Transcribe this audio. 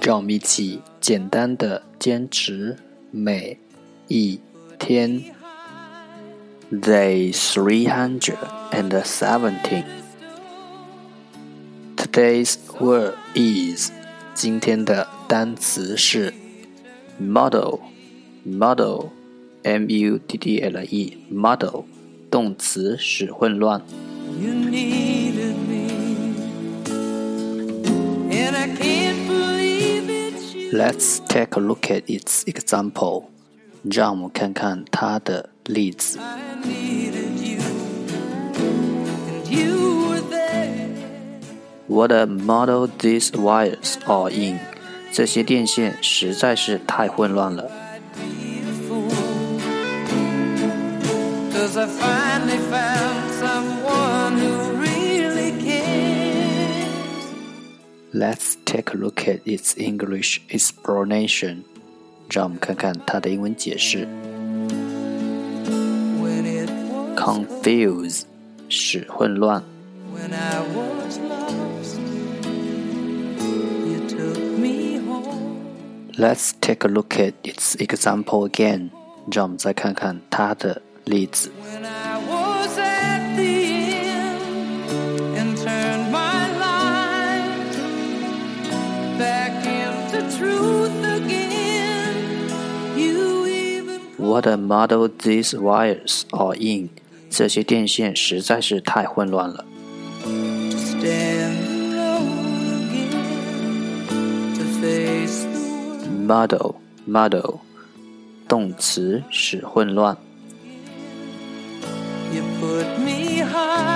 让我们一起简单的坚持每一天。Day 317 Today's word is 今天的单词是 muddle muddle m u d d l e muddle 动词使混乱。You need Let's take a look at its example. 让我们看看它的例子。What a muddle these wires are in！这些电线实在是太混乱了。Cause I Let's take a look at its English explanation. 让我们看看它的英文解释。Confuse 使混乱。Let's take a look at its example again. 让我们再看看它的例子。 What a muddle these wires are in! muddle，动词，使混乱。You put me high.